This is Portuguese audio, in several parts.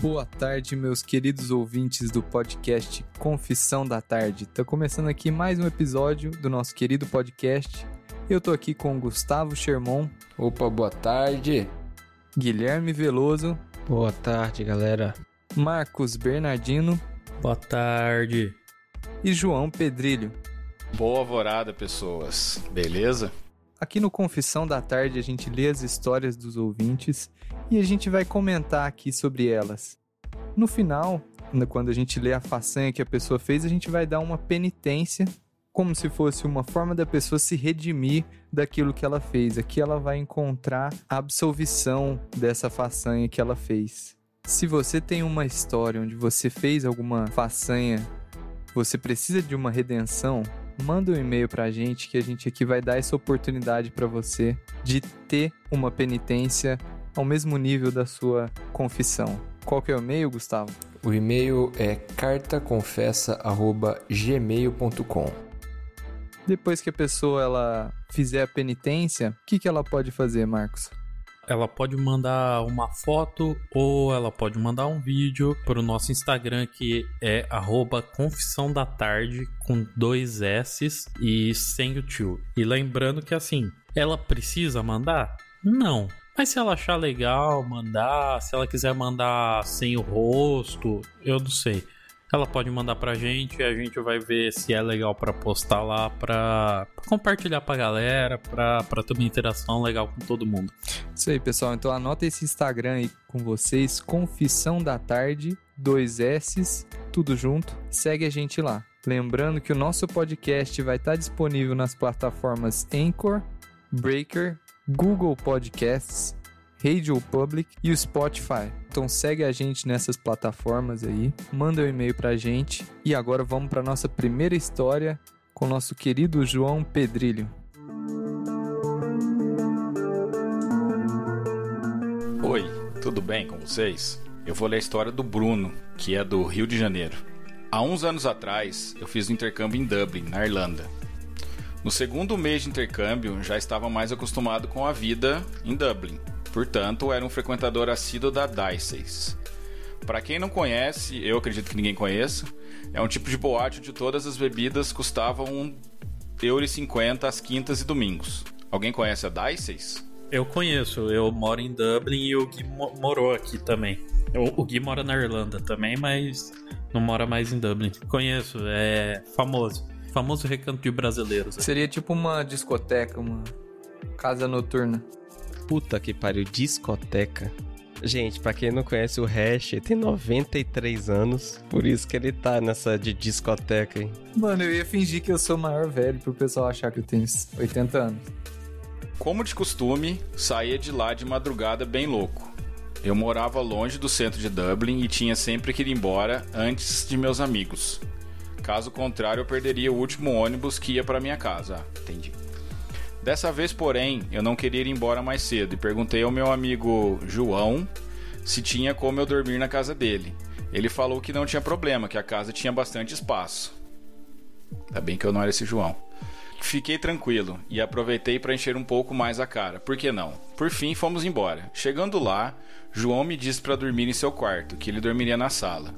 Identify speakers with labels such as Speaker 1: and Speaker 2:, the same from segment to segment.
Speaker 1: Boa tarde, meus queridos ouvintes do podcast Confissão da Tarde. Tá começando aqui mais um episódio do nosso querido podcast. Eu tô aqui com Gustavo Sherman.
Speaker 2: Opa, boa tarde.
Speaker 1: Guilherme Veloso.
Speaker 3: Boa tarde, galera.
Speaker 1: Marcos Bernardino.
Speaker 4: Boa tarde.
Speaker 1: E João Pedrilho.
Speaker 5: Boa alvorada, pessoas. Beleza?
Speaker 1: Aqui no Confissão da Tarde a gente lê as histórias dos ouvintes e a gente vai comentar aqui sobre elas. No final, quando a gente lê a façanha que a pessoa fez, a gente vai dar uma penitência, como se fosse uma forma da pessoa se redimir daquilo que ela fez. Aqui ela vai encontrar a absolvição dessa façanha que ela fez. Se você tem uma história onde você fez alguma façanha, você precisa de uma redenção, manda um e-mail pra gente que a gente aqui vai dar essa oportunidade para você de ter uma penitência ao mesmo nível da sua confissão. Qual que é o e-mail, Gustavo?
Speaker 2: O e-mail é cartaconfessa@gmail.com.
Speaker 1: Depois que a pessoa ela fizer a penitência, o que, que ela pode fazer, Marcos?
Speaker 4: Ela pode mandar uma foto ou ela pode mandar um vídeo para o nosso Instagram que é confissão da tarde com dois S e sem o tio. E lembrando que assim, ela precisa mandar? Não. Mas se ela achar legal mandar, se ela quiser mandar sem o rosto, eu não sei ela pode mandar pra gente e a gente vai ver se é legal para postar lá, pra, compartilhar pra galera, pra, pra ter uma interação legal com todo mundo.
Speaker 1: Isso aí, pessoal. Então anota esse Instagram aí com vocês, Confissão da Tarde, dois S, tudo junto. Segue a gente lá. Lembrando que o nosso podcast vai estar disponível nas plataformas Anchor, Breaker, Google Podcasts, Radio Public e o Spotify. Então segue a gente nessas plataformas aí, manda um e-mail pra gente e agora vamos para nossa primeira história com nosso querido João Pedrilho.
Speaker 5: Oi, tudo bem com vocês? Eu vou ler a história do Bruno, que é do Rio de Janeiro. Há uns anos atrás, eu fiz um intercâmbio em Dublin, na Irlanda. No segundo mês de intercâmbio, já estava mais acostumado com a vida em Dublin Portanto, era um frequentador assíduo da Dices. Para quem não conhece, eu acredito que ninguém conheça, é um tipo de boate onde todas as bebidas custavam 1,50€ às quintas e domingos. Alguém conhece a Dices?
Speaker 4: Eu conheço, eu moro em Dublin e o Gui morou aqui também. O Gui mora na Irlanda também, mas não mora mais em Dublin. Conheço, é famoso. Famoso recanto de brasileiros.
Speaker 1: Seria tipo uma discoteca, uma casa noturna.
Speaker 3: Puta que pariu, discoteca. Gente, para quem não conhece o Hash, ele tem 93 anos, por isso que ele tá nessa de discoteca, hein?
Speaker 1: Mano, eu ia fingir que eu sou maior velho pro pessoal achar que eu tenho 80 anos.
Speaker 5: Como de costume, saía de lá de madrugada bem louco. Eu morava longe do centro de Dublin e tinha sempre que ir embora antes de meus amigos. Caso contrário, eu perderia o último ônibus que ia para minha casa. Ah, entendi. Dessa vez, porém, eu não queria ir embora mais cedo e perguntei ao meu amigo João se tinha como eu dormir na casa dele. Ele falou que não tinha problema, que a casa tinha bastante espaço. Ainda bem que eu não era esse João. Fiquei tranquilo e aproveitei para encher um pouco mais a cara. Por que não? Por fim, fomos embora. Chegando lá, João me disse para dormir em seu quarto, que ele dormiria na sala.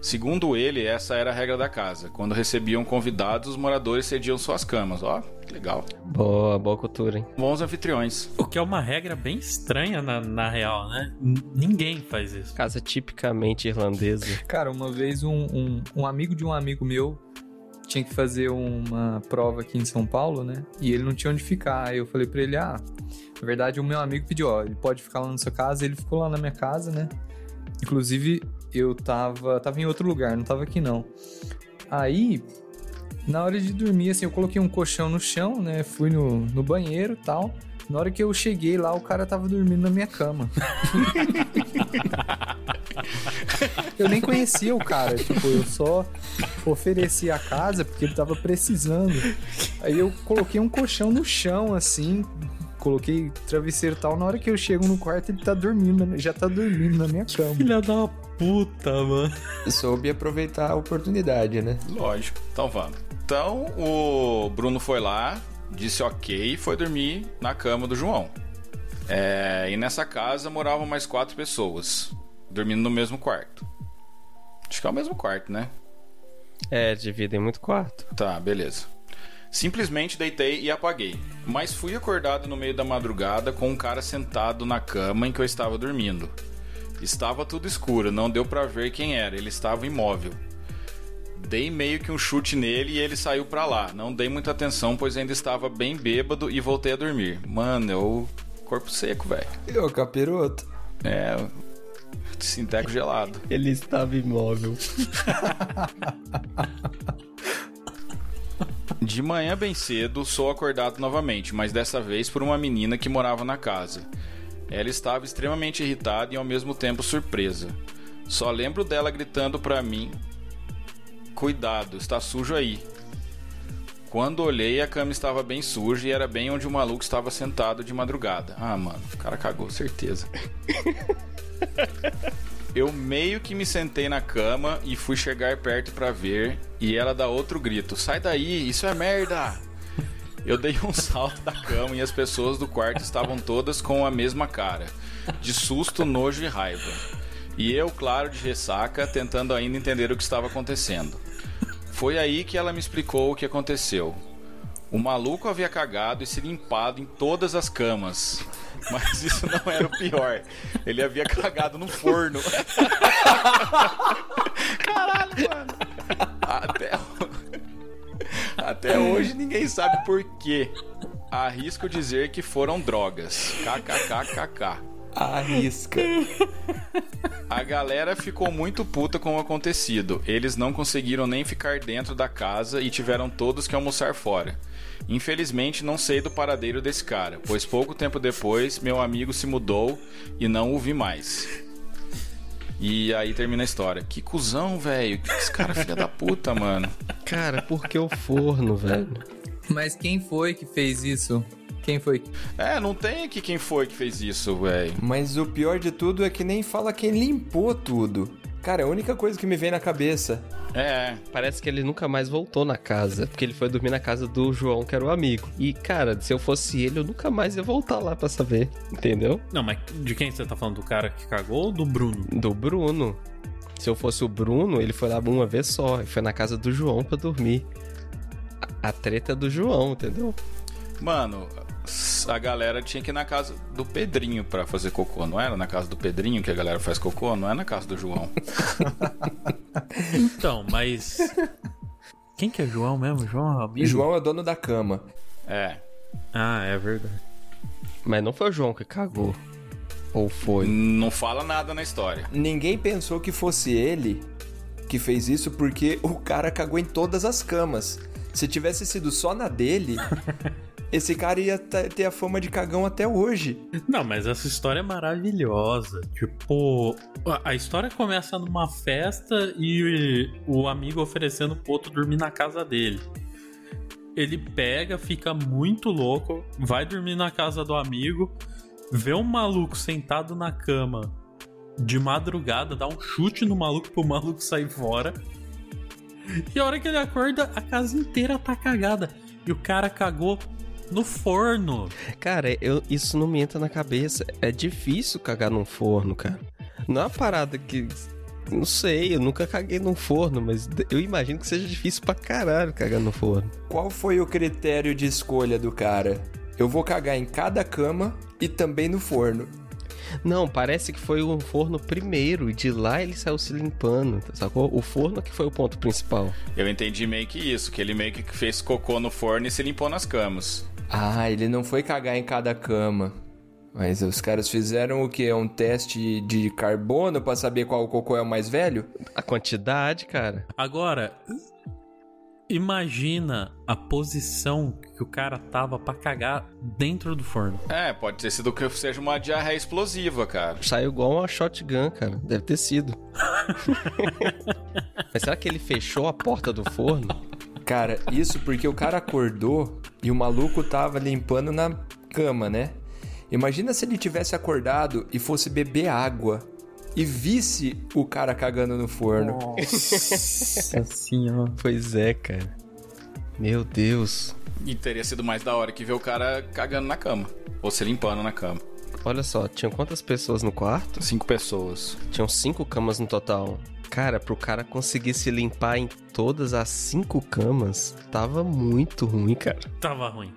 Speaker 5: Segundo ele, essa era a regra da casa. Quando recebiam convidados, os moradores cediam suas camas. Ó, que legal.
Speaker 3: Boa, boa cultura, hein?
Speaker 5: Bons anfitriões.
Speaker 4: O que é uma regra bem estranha na, na real, né? N ninguém faz isso.
Speaker 3: Casa tipicamente irlandesa.
Speaker 1: Cara, uma vez um, um, um amigo de um amigo meu tinha que fazer uma prova aqui em São Paulo, né? E ele não tinha onde ficar. Aí eu falei pra ele, ah, na verdade o meu amigo pediu, ó, ele pode ficar lá na sua casa. Ele ficou lá na minha casa, né? Inclusive, eu tava, tava em outro lugar, não tava aqui não. Aí, na hora de dormir, assim, eu coloquei um colchão no chão, né? Fui no, no banheiro tal. Na hora que eu cheguei lá, o cara tava dormindo na minha cama. eu nem conhecia o cara, tipo, eu só ofereci a casa porque ele tava precisando. Aí eu coloquei um colchão no chão, assim, coloquei travesseiro e tal. Na hora que eu chego no quarto, ele tá dormindo, já tá dormindo na minha cama.
Speaker 4: Filha da puta, mano.
Speaker 2: Soube aproveitar a oportunidade, né?
Speaker 5: Lógico. Então vamos. Então o Bruno foi lá, disse ok e foi dormir na cama do João. É, e nessa casa moravam mais quatro pessoas. dormindo no mesmo quarto. Acho que é o mesmo quarto, né?
Speaker 3: É, dividem muito quarto.
Speaker 5: Tá, beleza. Simplesmente deitei e apaguei. Mas fui acordado no meio da madrugada com um cara sentado na cama em que eu estava dormindo. Estava tudo escuro, não deu pra ver quem era, ele estava imóvel. Dei meio que um chute nele e ele saiu pra lá. Não dei muita atenção, pois ainda estava bem bêbado e voltei a dormir. Mano, eu. Corpo seco, velho.
Speaker 2: E o capiroto?
Speaker 5: É. Sinteco gelado.
Speaker 3: Ele estava imóvel.
Speaker 5: De manhã bem cedo, sou acordado novamente, mas dessa vez por uma menina que morava na casa. Ela estava extremamente irritada e ao mesmo tempo surpresa. Só lembro dela gritando pra mim: Cuidado, está sujo aí. Quando olhei, a cama estava bem suja e era bem onde o maluco estava sentado de madrugada. Ah, mano, o cara cagou, certeza. Eu meio que me sentei na cama e fui chegar perto pra ver, e ela dá outro grito: Sai daí, isso é merda! Eu dei um salto da cama e as pessoas do quarto estavam todas com a mesma cara, de susto, nojo e raiva. E eu, claro, de ressaca, tentando ainda entender o que estava acontecendo. Foi aí que ela me explicou o que aconteceu. O maluco havia cagado e se limpado em todas as camas. Mas isso não era o pior. Ele havia cagado no forno. Caralho, mano. Até, até hoje ninguém sabe por quê. Arrisco dizer que foram drogas. KKKKK.
Speaker 2: Arrisca.
Speaker 5: A galera ficou muito puta com o acontecido. Eles não conseguiram nem ficar dentro da casa e tiveram todos que almoçar fora. Infelizmente, não sei do paradeiro desse cara, pois pouco tempo depois meu amigo se mudou e não o vi mais. E aí termina a história. Que cuzão, velho. Que esse cara é filha da puta, mano.
Speaker 3: Cara, por que o forno, velho?
Speaker 1: Mas quem foi que fez isso? Quem foi?
Speaker 5: É, não tem aqui quem foi que fez isso, velho.
Speaker 2: Mas o pior de tudo é que nem fala quem limpou tudo. Cara, é a única coisa que me vem na cabeça.
Speaker 5: É,
Speaker 3: Parece que ele nunca mais voltou na casa, porque ele foi dormir na casa do João, que era o amigo. E, cara, se eu fosse ele, eu nunca mais ia voltar lá pra saber, entendeu?
Speaker 4: Não, mas de quem você tá falando? Do cara que cagou ou do Bruno?
Speaker 3: Do Bruno. Se eu fosse o Bruno, ele foi lá uma vez só. Ele foi na casa do João pra dormir. A a treta é do João, entendeu?
Speaker 5: mano, a galera tinha que ir na casa do Pedrinho pra fazer cocô. Não era na casa do Pedrinho que a galera faz cocô? Não é na casa do João.
Speaker 4: Então, mas. Quem que é João mesmo? João é amigo?
Speaker 2: João é dono da cama.
Speaker 5: É.
Speaker 4: Ah, é verdade.
Speaker 3: Mas não foi o João que cagou. Ou foi?
Speaker 5: Não fala nada na história.
Speaker 2: Ninguém pensou que fosse ele que fez isso porque o cara cagou em todas as camas. Se tivesse sido só na dele, esse cara ia ter a fama de cagão até hoje.
Speaker 4: Não, mas essa história é maravilhosa. Tipo, a história começa numa festa e o amigo oferecendo pro outro dormir na casa dele. Ele pega, fica muito louco, vai dormir na casa do amigo, vê um maluco sentado na cama de madrugada, dá um chute no maluco pro maluco sair fora. E a hora que ele acorda, a casa inteira tá cagada. E o cara cagou no forno.
Speaker 3: Cara, eu, isso não me entra na cabeça. É difícil cagar num forno, cara. Não é uma parada que. Não sei, eu nunca caguei num forno, mas eu imagino que seja difícil pra caralho cagar no forno.
Speaker 2: Qual foi o critério de escolha do cara? Eu vou cagar em cada cama e também no forno.
Speaker 3: Não, parece que foi um forno primeiro e de lá ele saiu se limpando, sacou? O forno que foi o ponto principal.
Speaker 5: Eu entendi meio que isso, que ele meio que fez cocô no forno e se limpou nas camas.
Speaker 2: Ah, ele não foi cagar em cada cama. Mas os caras fizeram o quê? Um teste de carbono pra saber qual cocô é o mais velho?
Speaker 3: A quantidade, cara.
Speaker 4: Agora, imagina a posição que o cara tava pra cagar dentro do forno.
Speaker 5: É, pode ter sido que seja uma diarreia explosiva, cara.
Speaker 3: Saiu igual uma shotgun, cara. Deve ter sido. Mas será que ele fechou a porta do forno?
Speaker 2: Cara, isso porque o cara acordou e o maluco tava limpando na cama, né? Imagina se ele tivesse acordado e fosse beber água e visse o cara cagando no forno.
Speaker 4: Nossa senhora.
Speaker 3: Pois é, cara. Meu Deus.
Speaker 5: E teria sido mais da hora que ver o cara cagando na cama. Ou se limpando na cama.
Speaker 3: olha só, tinham quantas pessoas no quarto?
Speaker 5: Cinco pessoas.
Speaker 3: Tinham cinco camas no total. Cara, pro cara conseguir se limpar em todas as cinco camas, tava muito ruim, cara.
Speaker 4: Tava ruim.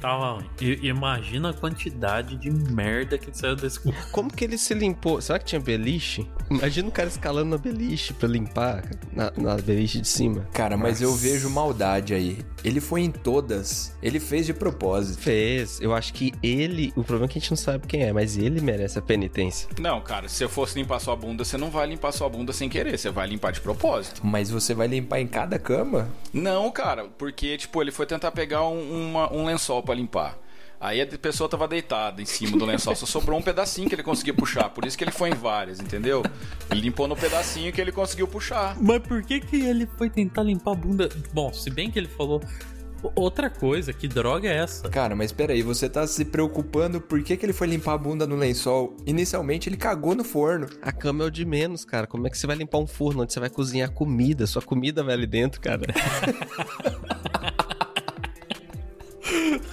Speaker 4: Tava ruim. E, imagina a quantidade de merda que saiu desse cu.
Speaker 3: Como que ele se limpou? Será que tinha beliche? Imagina o cara escalando na beliche pra limpar na, na beliche de cima.
Speaker 2: Cara, mas eu vejo maldade aí. Ele foi em todas. Ele fez de propósito.
Speaker 3: Fez. Eu acho que ele. O problema é que a gente não sabe quem é, mas ele merece a penitência.
Speaker 5: Não, cara, se eu fosse limpar sua bunda, você não vai limpar sua bunda sem querer. Você vai limpar de propósito.
Speaker 2: Mas você vai limpar em cada cama?
Speaker 5: Não, cara, porque, tipo, ele foi tentar pegar um, uma- um lençol pra limpar. Aí a pessoa tava deitada em cima do lençol, só sobrou um pedacinho que ele conseguia puxar. Por isso que ele foi em várias, entendeu? Ele limpou no pedacinho que ele conseguiu puxar.
Speaker 4: Mas por que que ele foi tentar limpar a bunda? Bom, se bem que ele falou outra coisa, que droga é essa?
Speaker 2: Cara, mas peraí, você tá se preocupando por que, que ele foi limpar a bunda no lençol? Inicialmente ele cagou no forno.
Speaker 3: A cama é o de menos, cara. Como é que você vai limpar um forno onde você vai cozinhar comida? Sua comida vai ali dentro, cara.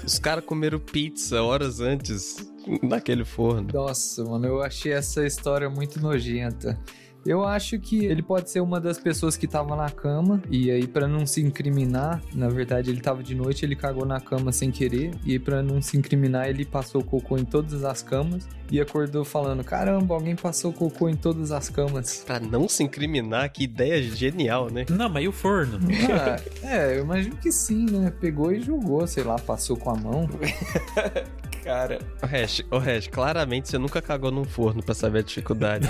Speaker 3: Os caras comeram pizza horas antes naquele forno.
Speaker 1: Nossa, mano, eu achei essa história muito nojenta. Eu acho que ele pode ser uma das pessoas que tava na cama e aí pra não se incriminar, na verdade ele tava de noite, ele cagou na cama sem querer e pra não se incriminar ele passou cocô em todas as camas e acordou falando: "Caramba, alguém passou cocô em todas as camas".
Speaker 3: Pra não se incriminar, que ideia genial, né?
Speaker 4: Não, mas e o forno?
Speaker 1: Ah, é, eu imagino que sim, né? Pegou e julgou, sei lá, passou com a mão.
Speaker 2: Cara,
Speaker 3: O Hash, o Hash, claramente você nunca cagou num forno pra saber a dificuldade.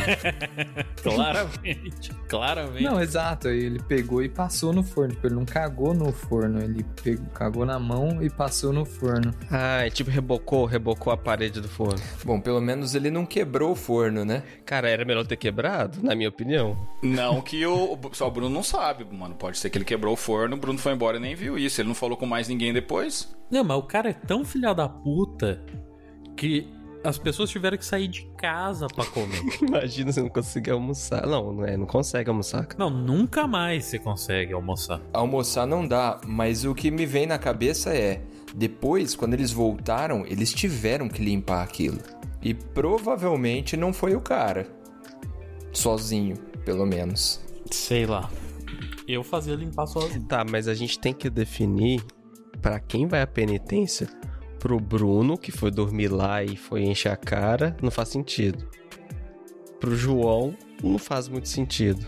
Speaker 4: claramente, claramente.
Speaker 1: Não, exato, aí ele pegou e passou no forno, tipo, ele não cagou no forno, ele pegou, cagou na mão e passou no forno.
Speaker 3: ah, é tipo rebocou, rebocou a parede do forno.
Speaker 2: bom, pelo menos ele não quebrou o forno, né?
Speaker 3: Cara, era melhor ter quebrado, na minha opinião.
Speaker 5: Não que o. Só o Bruno não sabe, mano. Pode ser que ele quebrou o forno, o Bruno foi embora e nem viu isso. Ele não falou com mais ninguém depois.
Speaker 4: Não, mas o cara é tão filha da puta que as pessoas tiveram que sair de casa pra comer.
Speaker 3: Imagina você não conseguir almoçar. Não, não é, não consegue almoçar. cara.
Speaker 4: Não, nunca mais você consegue almoçar.
Speaker 2: Almoçar não dá, mas o que me vem na cabeça é: depois, quando eles voltaram, eles tiveram que limpar aquilo. E provavelmente não foi o cara. Sozinho, pelo menos.
Speaker 4: Sei lá. Eu fazia limpar sozinho.
Speaker 3: Tá, mas a gente tem que definir pra quem vai a penitência. Pro Bruno, que foi dormir lá e foi encher a cara, não faz sentido. Pro João, não faz muito sentido.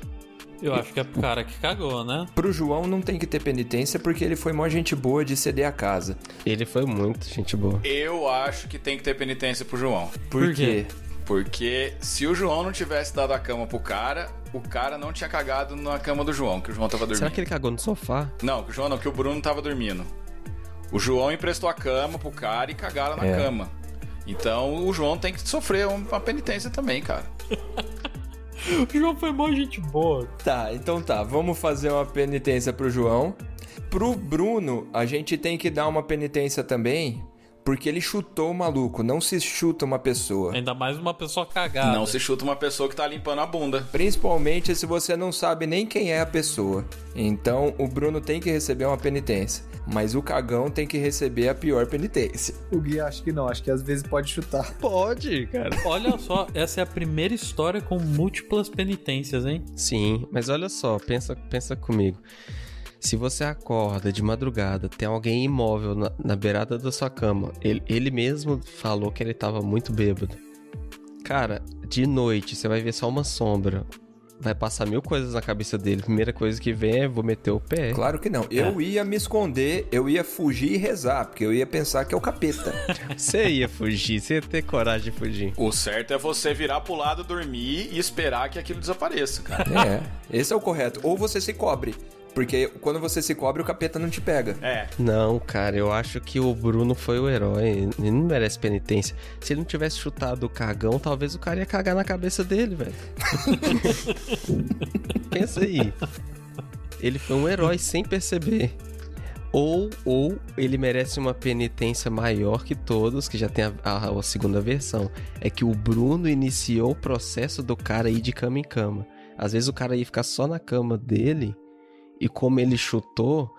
Speaker 4: Eu acho que é pro cara que cagou, né?
Speaker 2: Pro João não tem que ter penitência porque ele foi mó gente boa de ceder a casa.
Speaker 3: Ele foi muito gente boa.
Speaker 5: Eu acho que tem que ter penitência pro João.
Speaker 2: Por,
Speaker 4: Por quê?
Speaker 2: quê?
Speaker 5: Porque se o João não tivesse dado a cama pro cara, o cara não tinha cagado na cama do João, que o João tava dormindo.
Speaker 3: Será que ele cagou no sofá?
Speaker 5: Não, que o João não, que o Bruno tava dormindo. O João emprestou a cama pro cara e cagaram na
Speaker 2: É.
Speaker 5: cama. Então o João tem que sofrer uma penitência também, cara.
Speaker 4: O João foi mó gente boa.
Speaker 2: Tá, então tá, vamos fazer uma penitência pro João. Pro Bruno, a gente tem que dar uma penitência também, porque ele chutou o maluco, não se chuta uma pessoa.
Speaker 4: Ainda mais uma pessoa cagada.
Speaker 5: Não se chuta uma pessoa que tá limpando a bunda.
Speaker 2: Principalmente se você não sabe nem quem é a pessoa. Então o Bruno tem que receber uma penitência. Mas o cagão tem que receber a pior penitência.
Speaker 1: O Gui acho que não, acho que às vezes pode chutar.
Speaker 3: Pode, cara.
Speaker 4: Olha só, essa é a primeira história com múltiplas penitências, hein?
Speaker 3: Sim, mas olha só, pensa, pensa comigo. Se você acorda de madrugada, tem alguém imóvel na, na beirada da sua cama, ele, ele mesmo falou que ele tava muito bêbado. Cara, de noite você vai ver só uma sombra. Vai passar mil coisas na cabeça dele. Primeira coisa que vem é vou meter o pé.
Speaker 2: Claro que não. Eu ia me esconder, eu ia fugir e rezar, porque eu ia pensar que é o capeta.
Speaker 3: Você ia fugir, você ia ter coragem de fugir.
Speaker 5: O certo é você virar pro lado, dormir e esperar que aquilo desapareça, cara.
Speaker 2: é, esse é o correto. Ou você se cobre. Porque quando você se cobre, o capeta não te pega.
Speaker 5: É.
Speaker 3: Não, cara, eu acho que o Bruno foi o herói. Ele não merece penitência. Se ele não tivesse chutado o cagão, talvez o cara ia cagar na cabeça dele, velho. Pensa aí. Ele foi um herói sem perceber. Ou, ou ele merece uma penitência maior que todos, que já tem a, a- a segunda versão. É que o Bruno iniciou o processo do cara ir de cama em cama. Às vezes o cara ia ficar só na cama dele, e como ele chutou,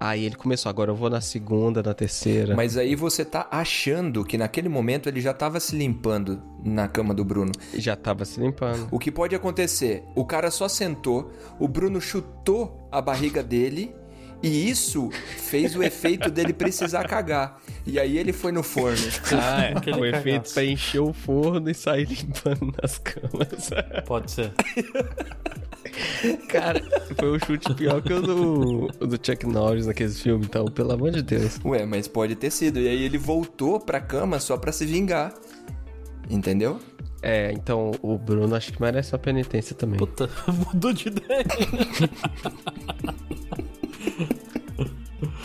Speaker 3: Aí ele começou, agora eu vou na segunda, na terceira.
Speaker 2: Mas aí você tá achando que naquele momento ele já tava se limpando na cama do Bruno.
Speaker 3: Já tava se limpando.
Speaker 2: O que pode acontecer? O cara só sentou, o Bruno chutou a barriga dele e isso fez o efeito dele precisar cagar. E aí ele foi no forno.
Speaker 3: Ah, é. O efeito pra encher o forno e sair limpando nas camas.
Speaker 4: Pode ser.
Speaker 3: Cara, foi um chute pior que o do, do Chuck Norris naqueles filmes, então, pelo amor de Deus.
Speaker 2: Ué, mas pode ter sido. E aí ele voltou pra cama só pra se vingar. Entendeu?
Speaker 3: É, então o Bruno acho que merece uma penitência também.
Speaker 4: Puta, mudou de ideia.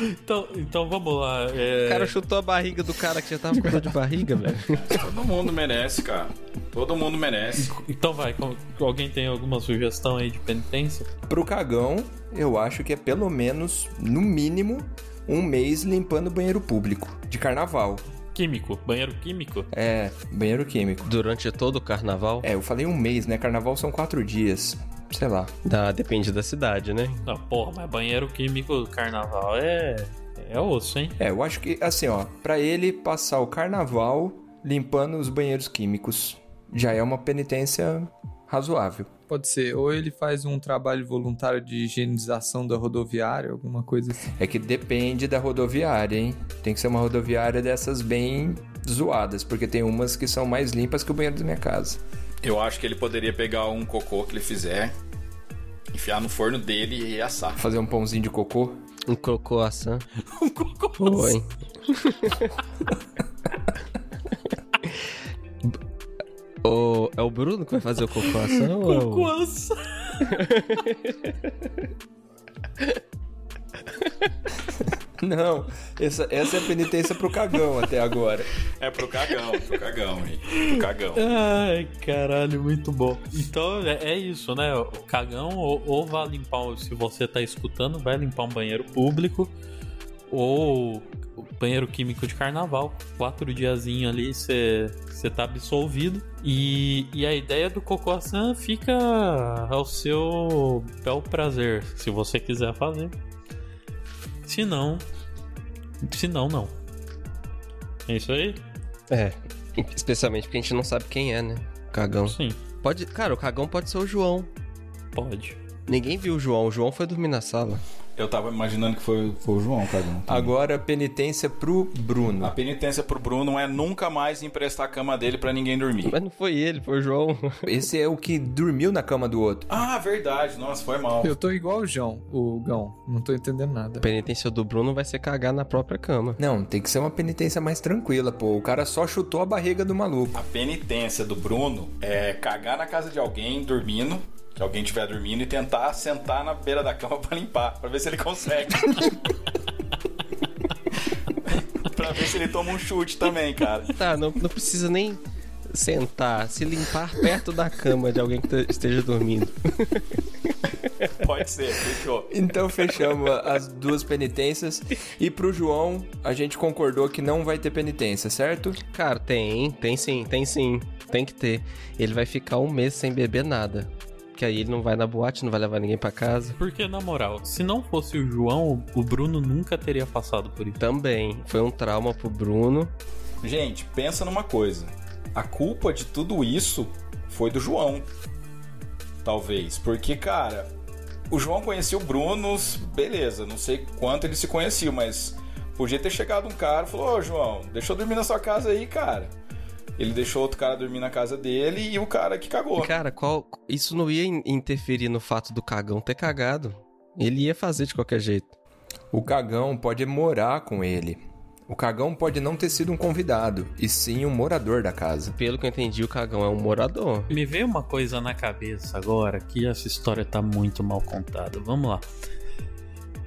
Speaker 4: Então, então vamos lá. é,
Speaker 3: O cara chutou a barriga do cara que já tava com dor de barriga, velho.
Speaker 5: Todo mundo merece, cara. Todo mundo merece.
Speaker 4: Então vai, alguém tem alguma sugestão aí de penitência?
Speaker 2: Pro cagão, eu acho que é pelo menos, no mínimo, um mês limpando o banheiro público. De carnaval.
Speaker 4: Químico, banheiro químico?
Speaker 2: É, banheiro químico.
Speaker 3: Durante todo o carnaval,
Speaker 2: É, eu falei um mês, né? Carnaval são quatro dias. Sei lá.
Speaker 3: dá, depende da cidade, né?
Speaker 4: Não, porra, mas banheiro químico do carnaval é. É osso, hein?
Speaker 2: É, eu acho que, assim, ó, pra ele passar o carnaval limpando os banheiros químicos já é uma penitência razoável.
Speaker 1: Pode ser. Ou ele faz um trabalho voluntário de higienização da rodoviária, alguma coisa assim.
Speaker 2: É que depende da rodoviária, hein? Tem que ser uma rodoviária dessas bem zoadas, porque tem umas que são mais limpas que o banheiro da minha casa.
Speaker 5: Eu acho que ele poderia pegar um cocô que ele fizer, enfiar no forno dele e assar.
Speaker 2: Fazer um pãozinho de cocô.
Speaker 3: Um crocoaçã.
Speaker 4: Um cocô.
Speaker 3: Pô, hein? o, é o Bruno que vai fazer o crocoação? ou é o-
Speaker 4: Cocoaça.
Speaker 2: Não, essa, essa é a penitência pro cagão até agora.
Speaker 5: É pro cagão, pro cagão, hein? Pro cagão.
Speaker 4: Ai, caralho, muito bom. Então é, é isso, né? O cagão ou, ou vai limpar, se você tá escutando, vai limpar um banheiro público ou o banheiro químico de carnaval. Quatro diazinho ali você tá absolvido. E, e a ideia do Cocoaçã fica ao seu bel prazer, se você quiser fazer. Se não, se não, não. É isso aí?
Speaker 3: É, especialmente porque a gente não sabe quem é, né? Cagão.
Speaker 4: Sim,
Speaker 3: Pode, cara, o cagão pode ser o João.
Speaker 4: pode.
Speaker 3: Ninguém viu o João, o João foi dormir na sala.
Speaker 5: Eu tava imaginando que foi, foi o João, cagão.
Speaker 2: Agora, penitência pro Bruno.
Speaker 5: A penitência pro Bruno é nunca mais emprestar a cama dele pra ninguém dormir.
Speaker 3: Mas não foi ele, foi o João.
Speaker 2: Esse é o que dormiu na cama do outro.
Speaker 5: Ah, verdade. Nossa, foi mal.
Speaker 1: Eu tô igual o João, o Gão. Não tô entendendo nada.
Speaker 3: A penitência do Bruno vai ser cagar na própria cama.
Speaker 2: Não, tem que ser uma penitência mais tranquila, pô. O cara só chutou a barriga do maluco.
Speaker 5: A penitência do Bruno é cagar na casa de alguém dormindo, que alguém estiver dormindo, e tentar sentar na beira da cama pra limpar, pra ver se ele consegue. pra ver se ele toma um chute também, cara.
Speaker 3: Tá, não, não precisa nem sentar, se limpar perto da cama de alguém que te- esteja dormindo.
Speaker 5: Pode ser, fechou.
Speaker 2: Então fechamos as duas penitências. E pro João, a gente concordou que não vai ter penitência, certo?
Speaker 3: Cara, tem, tem sim, tem sim. Tem que ter. Ele vai ficar um mês sem beber nada. Que aí ele não vai na boate, não vai levar ninguém pra casa.
Speaker 4: Porque, na moral, se não fosse o João, o Bruno nunca teria passado por isso.
Speaker 3: Também. Foi um trauma pro Bruno.
Speaker 5: Gente, pensa numa coisa. A culpa de tudo isso foi do João. Talvez. Porque, cara, o João conhecia o Bruno, beleza, não sei quanto eles se conheciam, mas podia ter chegado um cara e falou: Ô João, deixa eu dormir na sua casa aí, cara. Ele deixou outro cara dormir na casa dele e o cara que cagou.
Speaker 3: Cara, qual. Isso não ia in- interferir no fato do cagão ter cagado. Ele ia fazer de qualquer jeito.
Speaker 2: O cagão pode morar com ele. O cagão pode não ter sido um convidado, e sim um morador da casa.
Speaker 3: Pelo que eu entendi, o cagão é um morador.
Speaker 4: Me veio uma coisa na cabeça agora que essa história tá muito mal contada. Vamos lá.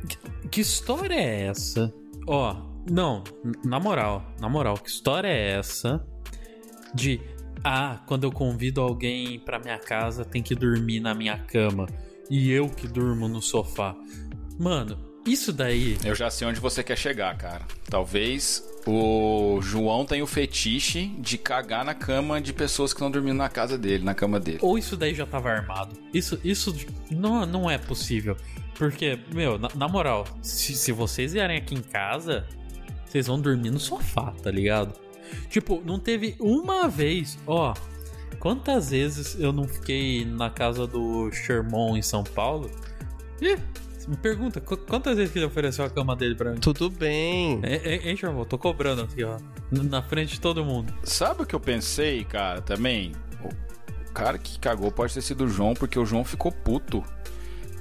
Speaker 4: Que, que história é essa? Ó, não, n- na moral, na moral, que história é essa de ah, quando eu convido alguém pra minha casa, tem que dormir na minha cama e eu que durmo no sofá. Mano, Isso daí.
Speaker 5: Eu já sei onde você quer chegar, cara. Talvez o João tenha o fetiche de cagar na cama de pessoas que estão dormindo na casa dele, na cama dele.
Speaker 4: Ou isso daí já tava armado. Isso, isso não, não é possível. Porque, meu, na, na moral, se, se vocês vierem aqui em casa, vocês vão dormir no sofá, tá ligado? Tipo, não teve uma vez, ó. Quantas vezes eu não fiquei na casa do Sherman em São Paulo? Ih, me pergunta, qu- quantas vezes que ele ofereceu a cama dele pra mim?
Speaker 3: Tudo bem.
Speaker 4: É, é, hein, Sherman? Tô cobrando aqui, ó. Na frente de todo mundo.
Speaker 5: Sabe o que eu pensei, cara, também? O cara que cagou pode ter sido o João, porque o João ficou puto.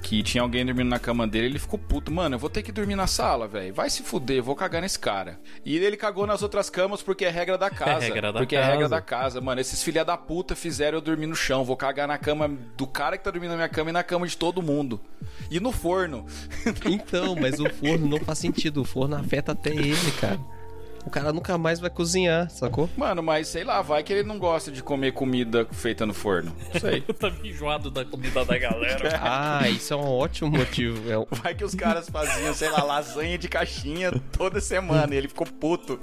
Speaker 5: Que tinha alguém dormindo na cama dele, ele ficou puto. Mano, eu vou ter que dormir na sala, velho. Vai se fuder, eu vou cagar nesse cara. E ele cagou nas outras camas porque é regra da casa.
Speaker 4: regra da
Speaker 5: porque é
Speaker 4: casa.
Speaker 5: regra da casa. Mano, esses filha da puta fizeram eu dormir no chão. Vou cagar na cama do cara que tá dormindo na minha cama e na cama de todo mundo. E no forno.
Speaker 3: Então, mas o forno não faz sentido. O forno afeta até ele, cara. O cara nunca mais vai cozinhar, sacou?
Speaker 5: Mano, mas sei lá, vai que ele não gosta de comer comida feita no forno. Não sei.
Speaker 4: Eu tô enjoado da comida da galera.
Speaker 3: Ah, isso é um ótimo motivo. É
Speaker 5: Vai que os caras faziam, sei lá, lasanha de caixinha toda semana e ele ficou puto.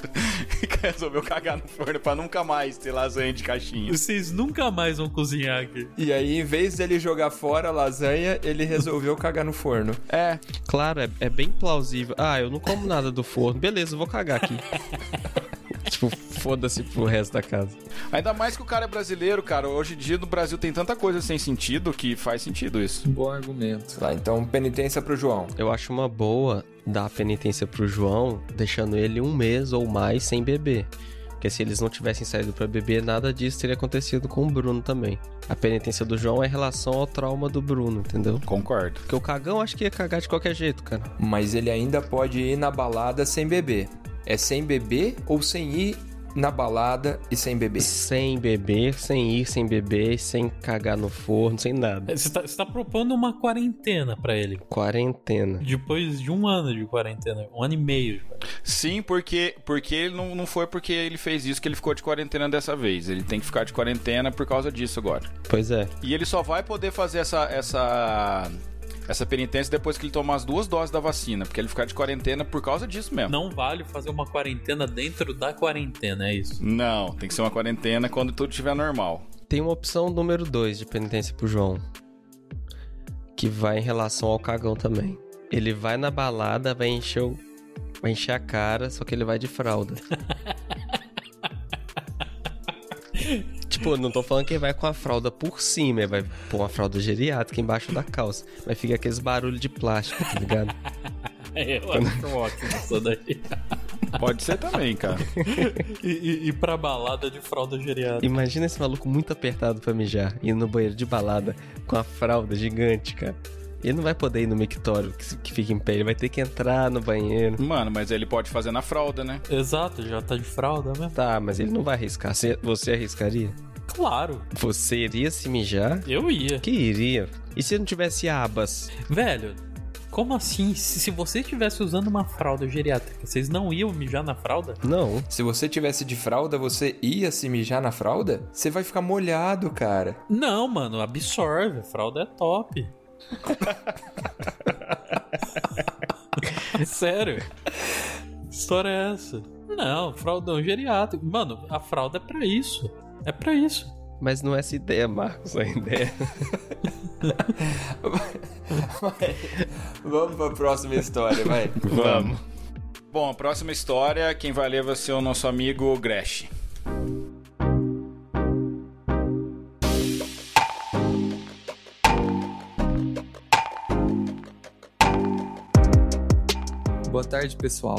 Speaker 5: E resolveu cagar no forno pra nunca mais ter lasanha de caixinha.
Speaker 4: Vocês nunca mais vão cozinhar aqui.
Speaker 2: E aí, em vez dele jogar fora a lasanha, ele resolveu cagar no forno.
Speaker 5: É,
Speaker 3: Claro, é, é bem plausível. Ah, eu não como nada do forno. Beleza, eu vou cagar aqui. tipo, foda-se pro resto da casa.
Speaker 5: ainda mais que o cara é brasileiro, cara. Hoje em dia no Brasil tem tanta coisa sem sentido que faz sentido isso.
Speaker 1: Bom argumento.
Speaker 2: Tá, então penitência pro João.
Speaker 3: Eu acho uma boa dar a penitência pro João, deixando ele um mês ou mais sem beber. Porque se eles não tivessem saído pra beber, nada disso teria acontecido com o Bruno também. A penitência do João é em relação ao trauma do Bruno, entendeu?
Speaker 5: Concordo.
Speaker 3: Porque o cagão acho que ia cagar de qualquer jeito, cara.
Speaker 2: Mas ele ainda pode ir na balada sem beber. É sem beber ou sem ir na balada e sem beber?
Speaker 3: Sem beber, sem ir, sem beber, sem cagar no forno, sem nada.
Speaker 4: Você tá, você tá propondo uma quarentena pra ele.
Speaker 3: Quarentena.
Speaker 4: Depois de um ano de quarentena. Um ano e meio. de quarentena.
Speaker 5: Sim, porque, porque ele não, não foi porque ele fez isso que ele ficou de quarentena dessa vez. Ele tem que ficar de quarentena por causa disso agora.
Speaker 3: Pois é.
Speaker 5: E ele só vai poder fazer essa, essa, essa penitência depois que ele tomar as duas doses da vacina. Porque ele ficar de quarentena por causa disso mesmo.
Speaker 4: Não vale fazer uma quarentena dentro da quarentena, é isso.
Speaker 5: Não, tem que ser uma quarentena quando tudo estiver normal.
Speaker 3: Tem uma opção número 2 de penitência pro João. Que vai em relação ao cagão também. Ele vai na balada, vai encher o... Vai encher a cara, só que ele vai de fralda. tipo, não tô falando que vai com a fralda por cima, ele vai pôr uma fralda geriátrica embaixo da calça. Vai ficar aqueles barulhos de plástico, tá ligado?
Speaker 4: Eu acho ótimo isso daí.
Speaker 5: Pode ser também, cara.
Speaker 4: E, e, e pra balada de fralda geriátrica.
Speaker 3: Imagina esse maluco muito apertado pra mijar, indo no banheiro de balada com a fralda gigante, cara. Ele não vai poder ir no mictório que, que fica em pé, ele vai ter que entrar no banheiro.
Speaker 5: Mano, mas ele pode fazer na fralda, né?
Speaker 4: Exato, já tá de fralda mesmo.
Speaker 3: Tá, mas ele não vai arriscar. Você, você arriscaria?
Speaker 4: Claro,
Speaker 3: Você iria se mijar?
Speaker 4: eu ia.
Speaker 3: Que iria? E se não tivesse abas?
Speaker 4: Velho, como assim? Se, se você estivesse usando uma fralda geriátrica, vocês não iam mijar na fralda?
Speaker 3: Não.
Speaker 2: Se você tivesse de fralda, você ia se mijar na fralda? Você vai ficar molhado, cara.
Speaker 4: Não, mano, absorve. Fralda é top. Sério? Que história é essa? Não, fraldão geriátrico. Mano, a fralda é pra isso. É pra isso.
Speaker 3: Mas não é essa ideia, Marcos, a ideia.
Speaker 2: Vamos pra próxima história, vai.
Speaker 5: Vamos. Bom, a próxima história, quem vai ler vai ser o nosso amigo Gresh.
Speaker 1: Tarde, pessoal.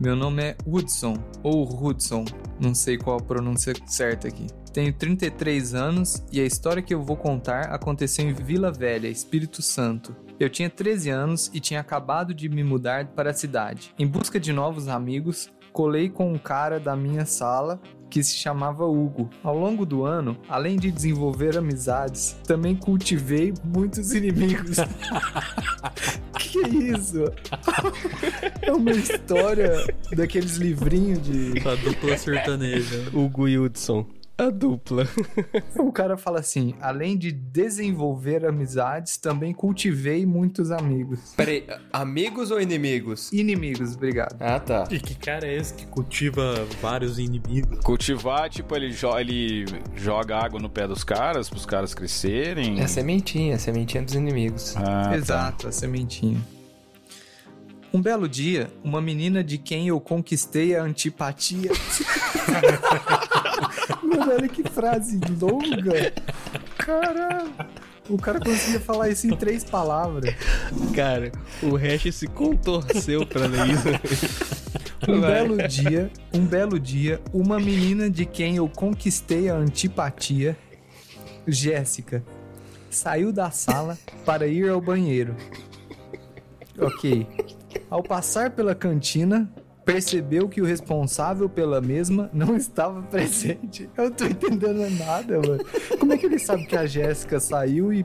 Speaker 1: Meu nome é Hudson, ou Hudson, não sei qual a pronúncia certa aqui. Tenho 33 anos e a história que eu vou contar aconteceu em Vila Velha, Espírito Santo. Eu tinha 13 anos e tinha acabado de me mudar para a cidade. Em busca de novos amigos, colei com um cara da minha sala que se chamava Hugo. Ao longo do ano, além de desenvolver amizades, também cultivei muitos inimigos. que isso? É uma história daqueles livrinhos de.
Speaker 4: A dupla sertaneja.
Speaker 3: Hugo e Hudson. A dupla.
Speaker 1: O cara fala assim: além de desenvolver amizades, também cultivei muitos amigos.
Speaker 2: Peraí, amigos ou inimigos?
Speaker 1: Inimigos, obrigado.
Speaker 2: Ah, tá.
Speaker 4: E que cara é esse que cultiva vários inimigos?
Speaker 5: Cultivar, tipo, ele, jo ele joga água no pé dos caras, pros caras crescerem.
Speaker 2: É a sementinha, a sementinha dos inimigos.
Speaker 5: Ah, tá.
Speaker 1: Exato, a sementinha. Um belo dia, uma menina de quem eu conquistei a antipatia. Mano, olha que frase longa. Caralho. O cara conseguia falar isso em três palavras.
Speaker 3: Cara, o Hash se contorceu pra ler isso.
Speaker 1: Um belo dia, um belo dia, uma menina de quem eu conquistei a antipatia, Jéssica, saiu da sala para ir ao banheiro. Ok. Ao passar pela cantina, percebeu que o responsável pela mesma não estava presente. Eu não tô entendendo nada, mano. Como é que ele sabe que a Jéssica saiu e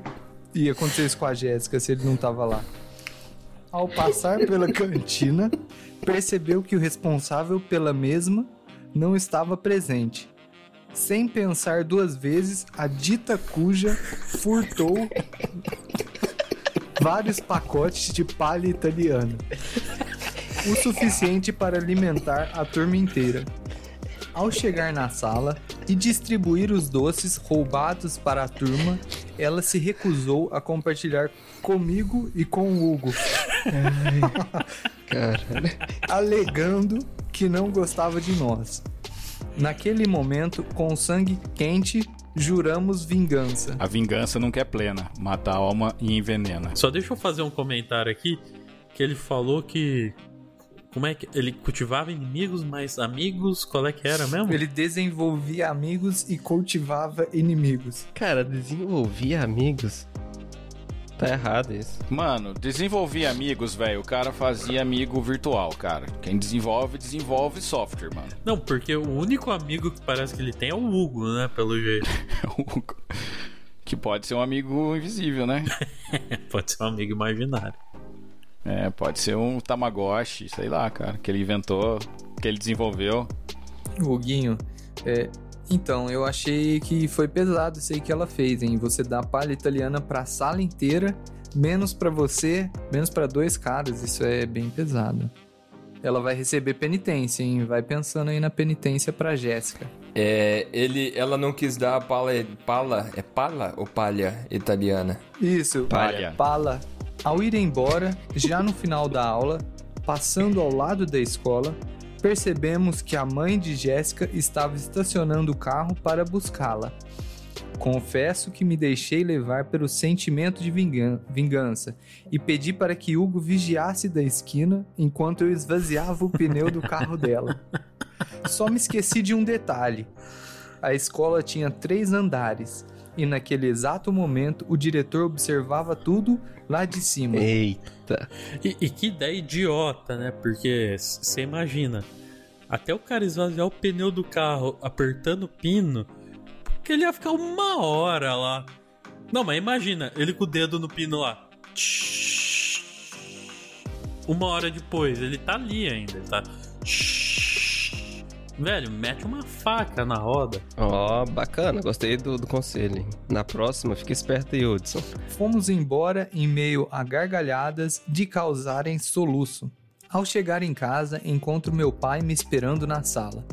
Speaker 1: e aconteceu isso com a Jéssica se ele não tava lá? Ao passar pela cantina, percebeu que o responsável pela mesma não estava presente. Sem pensar duas vezes, a dita cuja furtou vários pacotes de palha italiana. O suficiente para alimentar a turma inteira. Ao chegar na sala e distribuir os doces roubados para a turma, ela se recusou a compartilhar comigo e com o Hugo,
Speaker 3: Caralho.
Speaker 1: alegando que não gostava de nós. Naquele momento, com sangue quente, juramos vingança.
Speaker 5: A vingança nunca é plena. Mata a alma e envenena.
Speaker 4: Só deixa eu fazer um comentário aqui que ele falou que como é que ele cultivava inimigos, mas amigos, qual é que era mesmo?
Speaker 1: Ele desenvolvia amigos e cultivava inimigos.
Speaker 3: Cara, desenvolvia amigos. Tá errado isso.
Speaker 5: Mano, desenvolver amigos, velho. O cara fazia amigo virtual, cara. Quem desenvolve, desenvolve software, mano.
Speaker 4: Não, porque o único amigo que parece que ele tem é o Hugo, né, pelo jeito.
Speaker 5: que pode ser um amigo invisível, né?
Speaker 4: Pode ser um amigo imaginário.
Speaker 5: É, pode ser um Tamagotchi, sei lá, cara. Que ele inventou, que ele desenvolveu.
Speaker 1: Huguinho, é, então, eu achei que foi pesado isso aí que ela fez, hein? Você dá palha italiana pra sala inteira, menos pra você, menos pra dois caras. Isso é bem pesado. Ela vai receber penitência, hein? Vai pensando aí na penitência pra Jéssica.
Speaker 2: É, ele, ela não quis dar a pala, pala, é pala ou palha italiana?
Speaker 1: Isso,
Speaker 5: Palha.
Speaker 1: Pala. Ao ir embora, já no final da aula, passando ao lado da escola, percebemos que a mãe de Jéssica estava estacionando o carro para buscá-la. Confesso que me deixei levar pelo sentimento de vingan- vingança e pedi para que Hugo vigiasse da esquina enquanto eu esvaziava o pneu do carro dela. Só me esqueci de um detalhe. A escola tinha três andares e naquele exato momento o diretor observava tudo lá de cima.
Speaker 3: Eita.
Speaker 4: E, e que ideia idiota, né? Porque você imagina, até o cara esvaziar o pneu do carro apertando o pino, que ele ia ficar uma hora lá. Não, mas imagina, ele com o dedo no pino lá. Uma hora depois, ele tá ali ainda, ele tá. Velho, mete uma faca na roda.
Speaker 3: Ó, bacana, gostei do, do conselho. Na próxima, fica esperto aí, Hudson.
Speaker 1: Fomos embora em meio a gargalhadas de causarem soluço. Ao chegar em casa, encontro meu pai me esperando na sala.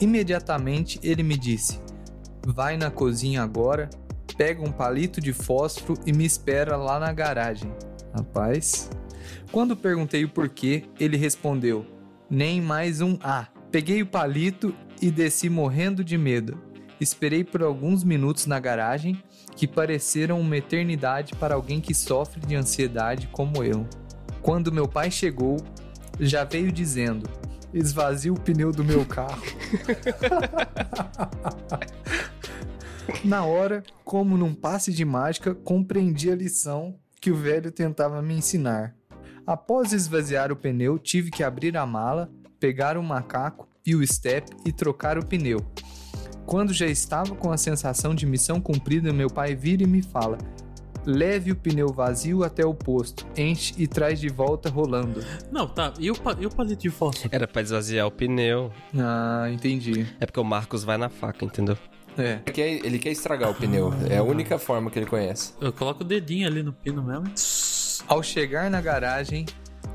Speaker 1: Imediatamente ele me disse: Vai na cozinha agora, pega um palito de fósforo e me espera lá na garagem. Rapaz. Quando perguntei o porquê, ele respondeu: Nem mais um A. Peguei o palito e desci morrendo de medo. Esperei por alguns minutos na garagem, que pareceram uma eternidade para alguém que sofre de ansiedade como eu. Quando meu pai chegou, já veio dizendo: esvazie o pneu do meu carro. Na hora, como num passe de mágica, compreendi a lição que o velho tentava me ensinar. Após esvaziar o pneu, tive que abrir a mala, pegar o macaco e o step e trocar o pneu. Quando já estava com a sensação de missão cumprida, meu pai vira e me fala: Leve o pneu vazio até o posto, enche e traz de volta rolando.
Speaker 4: Não, tá. E o, pa- e o palito de fósforo?
Speaker 3: Era pra esvaziar o pneu.
Speaker 1: Ah, entendi.
Speaker 3: É porque o Marcos vai na faca, entendeu?
Speaker 1: É.
Speaker 2: Ele quer, ele quer estragar o pneu. É a única forma que ele conhece.
Speaker 4: Eu coloco o dedinho ali no pino mesmo.
Speaker 1: Ao chegar na garagem,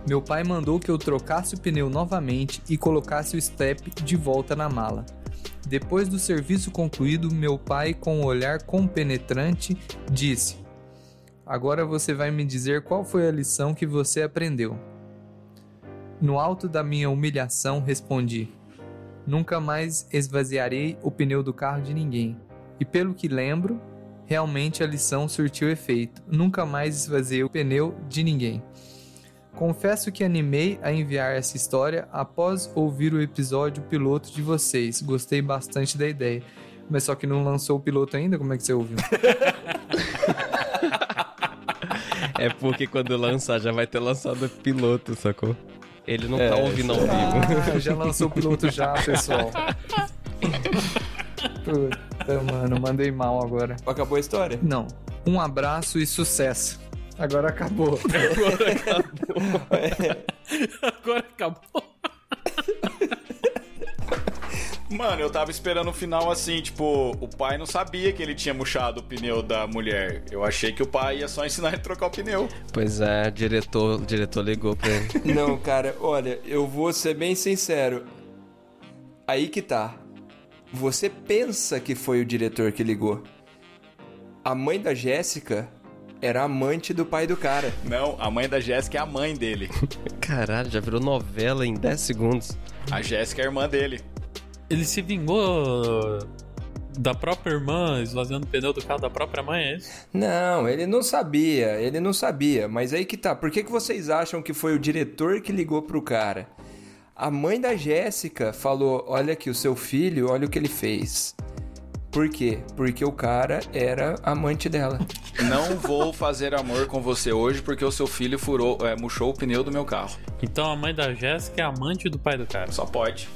Speaker 1: meu pai mandou que eu trocasse o pneu novamente e colocasse o step de volta na mala. Depois do serviço concluído, meu pai, com um olhar compenetrante, disse: Agora você vai me dizer qual foi a lição que você aprendeu. No alto da minha humilhação, respondi: Nunca mais esvaziarei o pneu do carro de ninguém. E pelo que lembro, realmente a lição surtiu efeito. Nunca mais esvaziei o pneu de ninguém. Confesso que animei a enviar essa história após ouvir o episódio piloto de vocês. Gostei bastante da ideia. Mas só que não lançou o piloto ainda? Como é que você ouviu?
Speaker 3: É porque quando lançar já vai ter lançado o piloto, sacou? Ele não tá
Speaker 2: É,
Speaker 3: ouvindo ao vivo.
Speaker 1: Ah, já lançou o piloto já, pessoal. Puta, mano, mandei mal agora.
Speaker 2: Acabou a história?
Speaker 1: Não. Um abraço e sucesso. Agora acabou.
Speaker 4: Agora acabou.
Speaker 5: Mano, eu tava esperando o final assim, tipo, o pai não sabia que ele tinha murchado o pneu da mulher. Eu achei que o pai ia só ensinar ele a trocar o pneu.
Speaker 3: Pois é, o diretor, o diretor ligou pra ele.
Speaker 2: Não, cara, olha, eu vou ser bem sincero. Aí que tá. Você pensa que foi o diretor que ligou. A mãe da Jéssica era amante do pai do cara.
Speaker 5: Não, a mãe da Jéssica é a mãe dele.
Speaker 3: Caralho, já virou novela em 10 segundos.
Speaker 5: A Jéssica é a irmã dele.
Speaker 4: Ele se vingou da própria irmã, esvaziando o pneu do carro da própria mãe, é isso?
Speaker 2: Não, ele não sabia, ele não sabia. Mas aí que tá. Por que, que vocês acham que foi o diretor que ligou pro cara? A mãe da Jéssica falou: Olha aqui, o seu filho, olha o que ele fez. Por quê? Porque o cara era amante dela.
Speaker 5: Não vou fazer amor com você hoje porque o seu filho furou, é, murchou o pneu do meu carro.
Speaker 4: Então a mãe da Jéssica é amante do pai do cara.
Speaker 5: Só pode.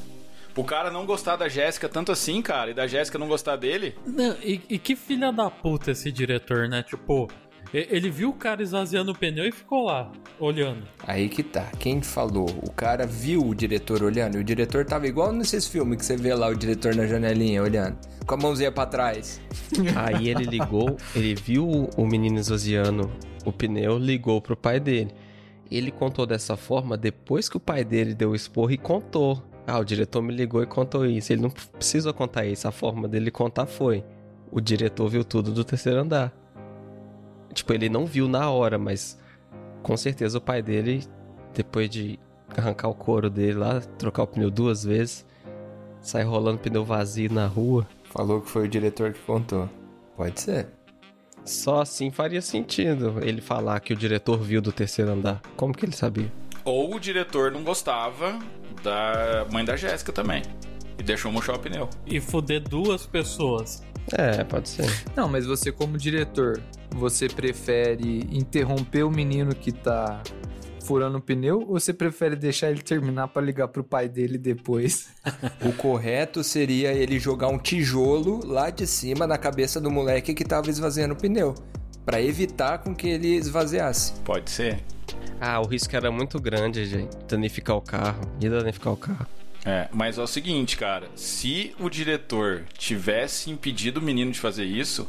Speaker 5: O cara não gostar da Jéssica tanto assim, cara, e da Jéssica não gostar dele,
Speaker 4: Não, e, e que filha da puta esse diretor, né? Tipo, ele viu o cara esvaziando o pneu e ficou lá, olhando.
Speaker 2: Aí que tá. Quem falou? O cara viu o diretor olhando. E o diretor tava igual nesses filmes que você vê lá o diretor na janelinha olhando. Com a mãozinha pra trás.
Speaker 3: Aí ele ligou, ele viu o menino esvaziando o pneu, ligou pro pai dele. Ele contou dessa forma depois que o pai dele deu o esporro e contou. Ah, o diretor me ligou e contou isso. Ele não precisou contar isso. A forma dele contar foi: o diretor viu tudo do terceiro andar. Tipo, ele não viu na hora, mas com certeza o pai dele, depois de arrancar o couro dele lá, trocar o pneu duas vezes, sai rolando pneu vazio na rua.
Speaker 2: Falou que foi o diretor que contou. Pode ser.
Speaker 3: Só assim faria sentido ele falar que o diretor viu do terceiro andar. Como que ele sabia?
Speaker 5: ou o diretor não gostava da mãe da Jéssica também. E deixou murchar o pneu.
Speaker 4: E fuder duas pessoas.
Speaker 3: É, pode ser.
Speaker 1: Não, mas você como diretor, você prefere interromper o menino que tá furando o pneu ou você prefere deixar ele terminar pra ligar pro pai dele depois?
Speaker 2: O correto seria ele jogar um tijolo lá de cima na cabeça do moleque que tava esvaziando o pneu. Pra evitar com que ele esvaziasse.
Speaker 5: Pode ser?
Speaker 3: Ah, o risco era muito grande de danificar o carro. Ia danificar o carro.
Speaker 5: É, mas é o seguinte, cara. Se o diretor tivesse impedido o menino de fazer isso,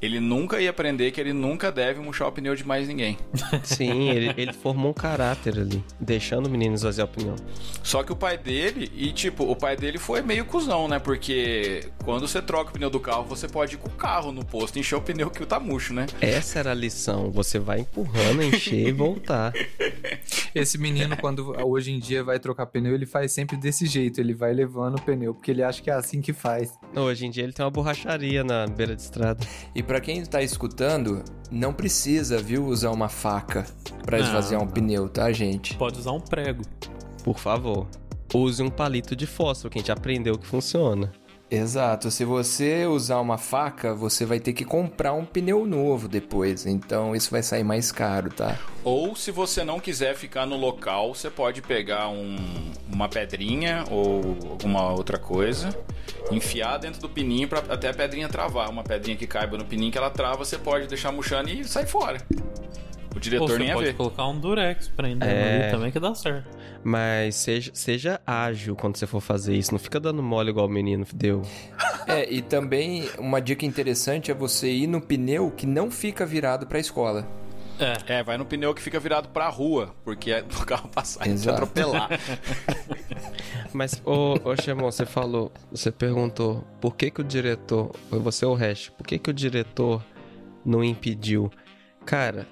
Speaker 5: ele nunca ia aprender que ele nunca deve murchar o pneu de mais ninguém.
Speaker 3: Sim, ele, ele formou um caráter ali, deixando o menino esvaziar o pneu.
Speaker 5: Só que o pai dele, e tipo, o pai dele foi meio cuzão, né? Porque quando você troca o pneu do carro, você pode ir com o carro no posto e encher o pneu que tá murcho, né?
Speaker 3: Essa era a lição. Você vai empurrando, encher e voltar.
Speaker 1: Esse menino, quando hoje em dia vai trocar pneu, ele faz sempre desse jeito, ele vai levando o pneu, porque ele acha que é assim que faz.
Speaker 3: Hoje em dia ele tem uma borracharia na beira de estrada.
Speaker 2: E pra quem tá escutando, não precisa, viu, usar uma faca pra
Speaker 4: Não.
Speaker 2: esvaziar um pneu, tá, gente?
Speaker 4: Pode usar um prego.
Speaker 3: Por favor, use um palito de fósforo, que a gente aprendeu que funciona.
Speaker 2: Exato. Se você usar uma faca, você vai ter que comprar um pneu novo depois. Então isso vai sair mais caro, tá?
Speaker 5: Ou se você não quiser ficar no local, você pode pegar um- uma pedrinha ou alguma outra coisa, enfiar dentro do pininho pra até a pedrinha travar. Uma pedrinha que caiba no pininho que ela trava, você pode deixar murchando e sai fora. O diretor
Speaker 4: você
Speaker 5: nem ia
Speaker 4: pode
Speaker 5: ver.
Speaker 4: colocar um durex prendendo
Speaker 3: É.
Speaker 4: ali também que dá certo.
Speaker 3: Mas seja, seja ágil quando você for fazer isso. Não fica dando mole igual o menino deu.
Speaker 2: É, e também uma dica interessante é você ir no pneu que não fica virado pra escola.
Speaker 4: É.
Speaker 5: É, vai no pneu que fica virado pra rua, porque é o carro passar e te atropelar.
Speaker 3: Mas, ô, ô Xemon, você falou, você perguntou por que que o diretor, foi você ou o Hash, por que que o diretor não impediu? Cara,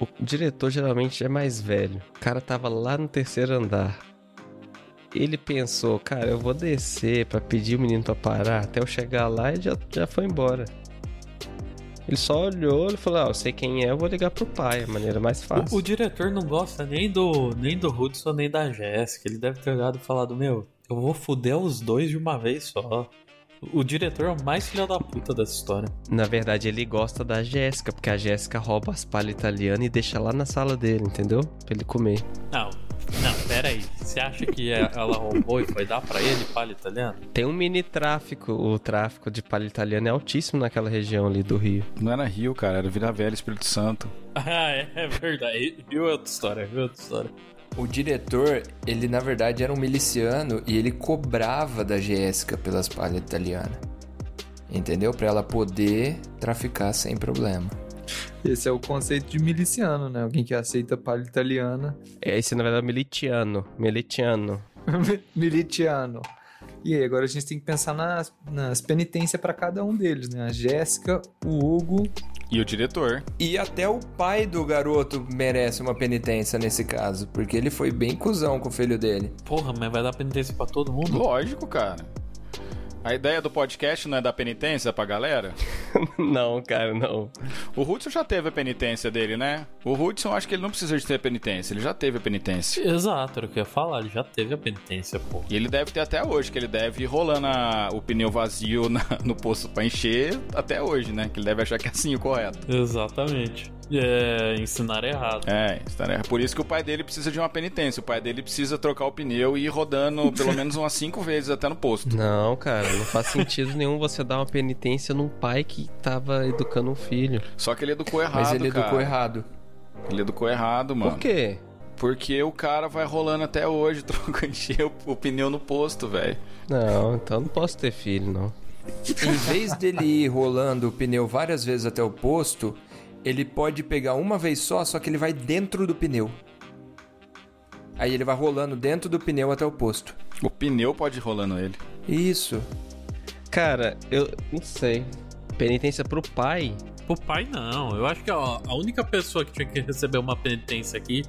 Speaker 3: o diretor geralmente é mais velho. O cara tava lá no terceiro andar. Ele pensou, cara, eu vou descer pra pedir o menino pra parar, até eu chegar lá e já, já foi embora. Ele só olhou e falou, ah, eu sei quem é, eu vou ligar pro pai, é a maneira mais fácil.
Speaker 4: O, o diretor não gosta nem do, nem do Hudson nem da Jéssica. Ele deve ter olhado e falado: Meu, eu vou fuder os dois de uma vez só. O diretor é o mais filho da puta dessa história.
Speaker 3: Na verdade, ele gosta da Jéssica, porque a Jéssica rouba as palhas italianas e deixa lá na sala dele, entendeu? Pra ele comer.
Speaker 4: Não, não, pera aí. Você acha que é- ela roubou e foi dar pra ele palha italiana?
Speaker 3: Tem um mini tráfico, o tráfico de palha italiana é altíssimo naquela região ali do Rio.
Speaker 5: Não era Rio, cara, era Vila Velha, Espírito Santo.
Speaker 4: Ah, é, é verdade. Viu outra história, viu outra história.
Speaker 2: O diretor, ele na verdade era um miliciano e ele cobrava da Jéssica pelas palhas italianas. Entendeu? Pra ela poder traficar sem problema.
Speaker 1: Esse é o conceito de miliciano, né? Alguém que aceita palha italiana.
Speaker 3: É, Esse, na verdade, é militiano. Militiano.
Speaker 1: Militiano. E aí, agora a gente tem que pensar nas, nas penitências pra cada um deles, né? A Jéssica, o Hugo.
Speaker 5: E o diretor.
Speaker 2: E até o pai do garoto merece uma penitência nesse caso, porque ele foi bem cuzão com o filho dele.
Speaker 4: Porra, mas vai dar penitência pra todo mundo?
Speaker 5: Lógico, cara. A ideia do podcast não é dar penitência pra galera?
Speaker 3: não, cara, não.
Speaker 5: O Hudson já teve a penitência dele, né? O Hudson, acho que ele não precisa de ter penitência, ele já teve a penitência.
Speaker 4: Exato, era o que eu ia falar. Ele já teve a penitência, pô.
Speaker 5: E ele deve ter até hoje, que ele deve ir rolando a- o pneu vazio na- no posto pra encher até hoje, né? Que ele deve achar que é assim o correto.
Speaker 4: Exatamente. É, ensinar errado.
Speaker 5: É, está, né? por isso que o pai dele precisa de uma penitência. O pai dele precisa trocar o pneu e ir rodando pelo menos umas cinco vezes até no posto.
Speaker 3: Não, cara, não faz sentido nenhum você dar uma penitência num pai que tava educando um filho.
Speaker 5: Só que ele educou errado,
Speaker 2: Mas ele
Speaker 5: cara.
Speaker 2: educou errado.
Speaker 5: Ele educou errado, mano.
Speaker 3: Por quê?
Speaker 5: Porque o cara vai rolando até hoje, troca encher o, o pneu no posto, velho.
Speaker 3: Não, então não posso ter filho, não.
Speaker 2: Em vez dele ir rolando o pneu várias vezes até o posto, ele pode pegar uma vez só, só que ele vai dentro do pneu. Aí ele vai rolando dentro do pneu até o posto.
Speaker 5: O pneu pode ir rolando ele.
Speaker 2: Isso.
Speaker 3: Cara, eu não sei. Penitência pro pai?
Speaker 4: Pro pai, não. Eu acho que ó, a única pessoa que tinha que receber uma penitência aqui.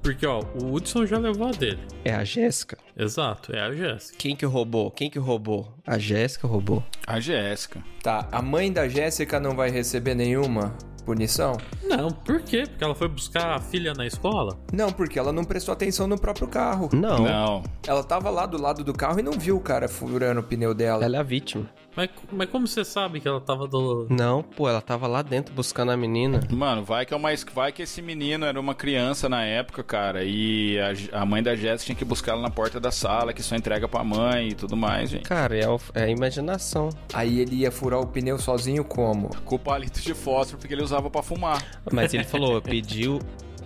Speaker 4: Porque, ó, o Hudson já levou a dele.
Speaker 3: É a Jéssica.
Speaker 4: Exato, é a Jéssica.
Speaker 3: Quem que roubou? Quem que roubou? A Jéssica roubou.
Speaker 5: A Jéssica.
Speaker 2: Tá, a mãe da Jéssica não vai receber nenhuma punição?
Speaker 4: Não, por quê? Porque ela foi buscar a filha na escola?
Speaker 2: Não, porque ela não prestou atenção no próprio carro.
Speaker 3: Não,
Speaker 5: Não.
Speaker 2: Ela tava lá do lado do carro e não viu o cara furando o pneu dela.
Speaker 3: ela é a vítima.
Speaker 4: Mas, mas como você sabe que ela tava do.
Speaker 3: Não, pô, ela tava lá dentro buscando a menina.
Speaker 5: Mano, vai que é uma, vai que esse menino era uma criança na época, cara, e a, a mãe da Jéssica tinha que buscar ela na porta da sala, que só entrega pra mãe e tudo mais, gente.
Speaker 3: Cara, é, o- é a imaginação.
Speaker 2: Aí ele ia furar o pneu sozinho como?
Speaker 5: Com palito de fósforo, porque ele usava pra fumar.
Speaker 3: Mas ele falou, pediu,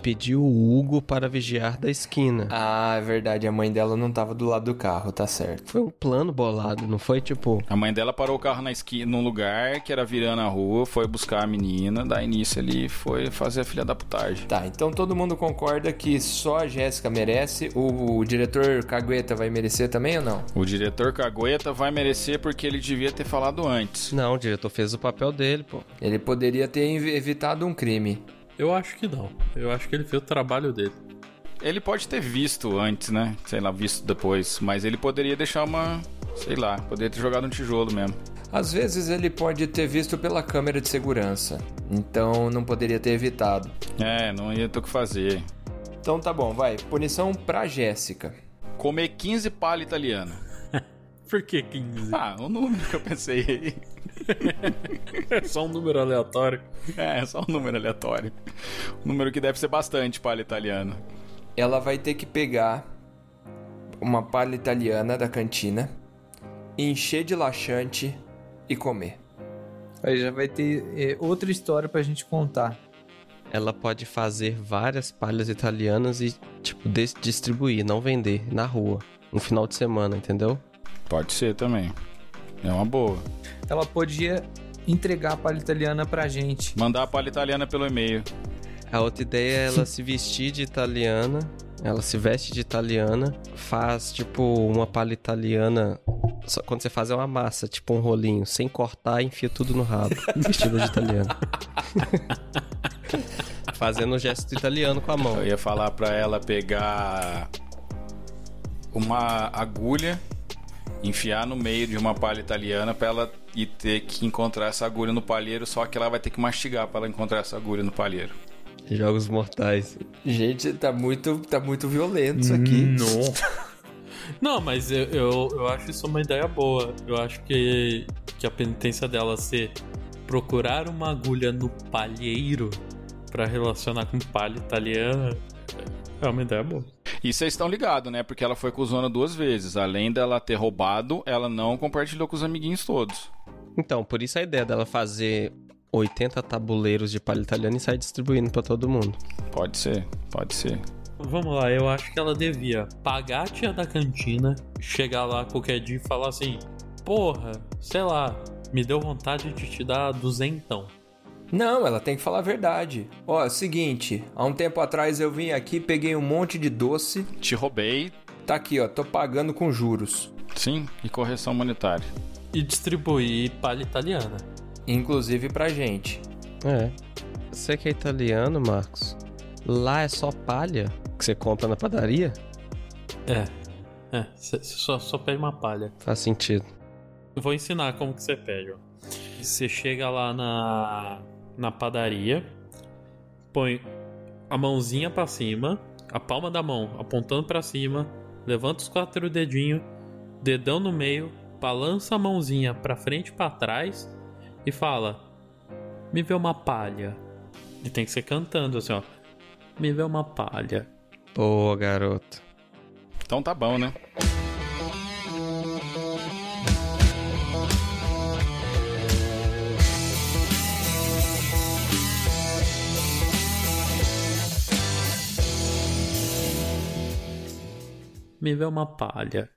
Speaker 3: pediu o Hugo para vigiar da esquina.
Speaker 2: Ah, é verdade, a mãe dela não tava do lado do carro, tá certo.
Speaker 3: Foi um plano bolado, não foi tipo.
Speaker 5: A mãe dela parou o carro na esquina, num lugar que era virando a rua, foi buscar a menina, da início ali foi fazer a filha da putagem.
Speaker 2: Tá, então todo mundo concorda que só a Jéssica merece, o, o diretor Cagueta vai merecer também ou não?
Speaker 5: O diretor Cagueta vai merecer porque ele devia ter falado antes.
Speaker 3: Não, o diretor fez o papel dele, pô.
Speaker 2: Ele poderia ter ev- evitado um crime.
Speaker 4: Eu acho que não. Eu acho que ele fez o trabalho dele.
Speaker 5: Ele pode ter visto antes, né? Sei lá, visto depois. Mas ele poderia deixar uma. Sei lá, poderia ter jogado um tijolo mesmo.
Speaker 2: Às vezes ele pode ter visto pela câmera de segurança, então não poderia ter evitado.
Speaker 5: É, não ia ter o que fazer.
Speaker 2: Então tá bom, vai. Punição pra Jéssica.
Speaker 5: Comer 15 palha italiana.
Speaker 4: Por que 15?
Speaker 5: Ah, o número que eu pensei aí.
Speaker 4: É só um número aleatório.
Speaker 5: É, só um número aleatório. Um número que deve ser bastante palha italiana.
Speaker 2: Ela vai ter que pegar uma palha italiana da cantina, encher de laxante e comer.
Speaker 1: Aí já vai ter é, outra história pra gente contar.
Speaker 3: Ela pode fazer várias palhas italianas e, tipo, distribuir, não vender, na rua. No final de semana, entendeu?
Speaker 5: Pode ser também. É uma boa.
Speaker 1: Ela podia entregar a palha italiana pra gente.
Speaker 5: Mandar a palha italiana pelo e-mail.
Speaker 3: A outra ideia é ela se vestir de italiana. Ela se veste de italiana, faz tipo uma palha italiana. Só quando você faz é uma massa, tipo um rolinho, sem cortar, enfia tudo no rabo, vestida de italiana. Fazendo um gesto italiano com a mão.
Speaker 5: Eu ia falar pra ela pegar uma agulha, enfiar no meio de uma palha italiana pra ela ir ter que encontrar essa agulha no palheiro, só que ela vai ter que mastigar pra ela encontrar essa agulha no palheiro.
Speaker 3: Jogos mortais.
Speaker 2: Gente, tá muito, tá muito violento isso aqui.
Speaker 4: Não. Não, mas eu, eu, eu acho isso uma ideia boa. Eu acho que, que a penitência dela ser procurar uma agulha no palheiro pra relacionar com palha italiana é uma ideia boa.
Speaker 5: E vocês estão ligados, né? Porque ela foi cuzona duas vezes. Além dela ter roubado, ela não compartilhou com os amiguinhos todos.
Speaker 3: Então, por isso a ideia dela fazer 80 tabuleiros de palha italiana e sair distribuindo pra todo mundo.
Speaker 5: Pode ser, pode ser.
Speaker 4: Vamos lá, eu acho que ela devia pagar a tia da cantina, chegar lá qualquer dia e falar assim: Porra, sei lá, me deu vontade de te dar duzentão.
Speaker 2: Não, ela tem que falar a verdade. Ó, é o seguinte, há um tempo atrás eu vim aqui, peguei um monte de doce.
Speaker 5: Te roubei,
Speaker 2: Tá aqui, ó, tô pagando com juros.
Speaker 5: sim, e correção monetária.
Speaker 4: E distribuir palha italiana.
Speaker 2: Inclusive pra gente.
Speaker 3: É. Você que é italiano, Marcos, lá é só palha que você compra na padaria?
Speaker 4: É. É, cê- cê só, só pede uma palha.
Speaker 3: Faz sentido.
Speaker 4: Eu vou ensinar como que você pede, ó. Você chega lá na, na padaria, põe a mãozinha pra cima, a palma da mão apontando pra cima, levanta os quatro dedinhos, dedão no meio, balança a mãozinha pra frente e pra trás e fala: Me vê uma palha. E tem que ser cantando assim, ó. Me vê uma palha.
Speaker 3: Boa, garoto.
Speaker 5: Então tá bom, né?
Speaker 4: Me uma palha.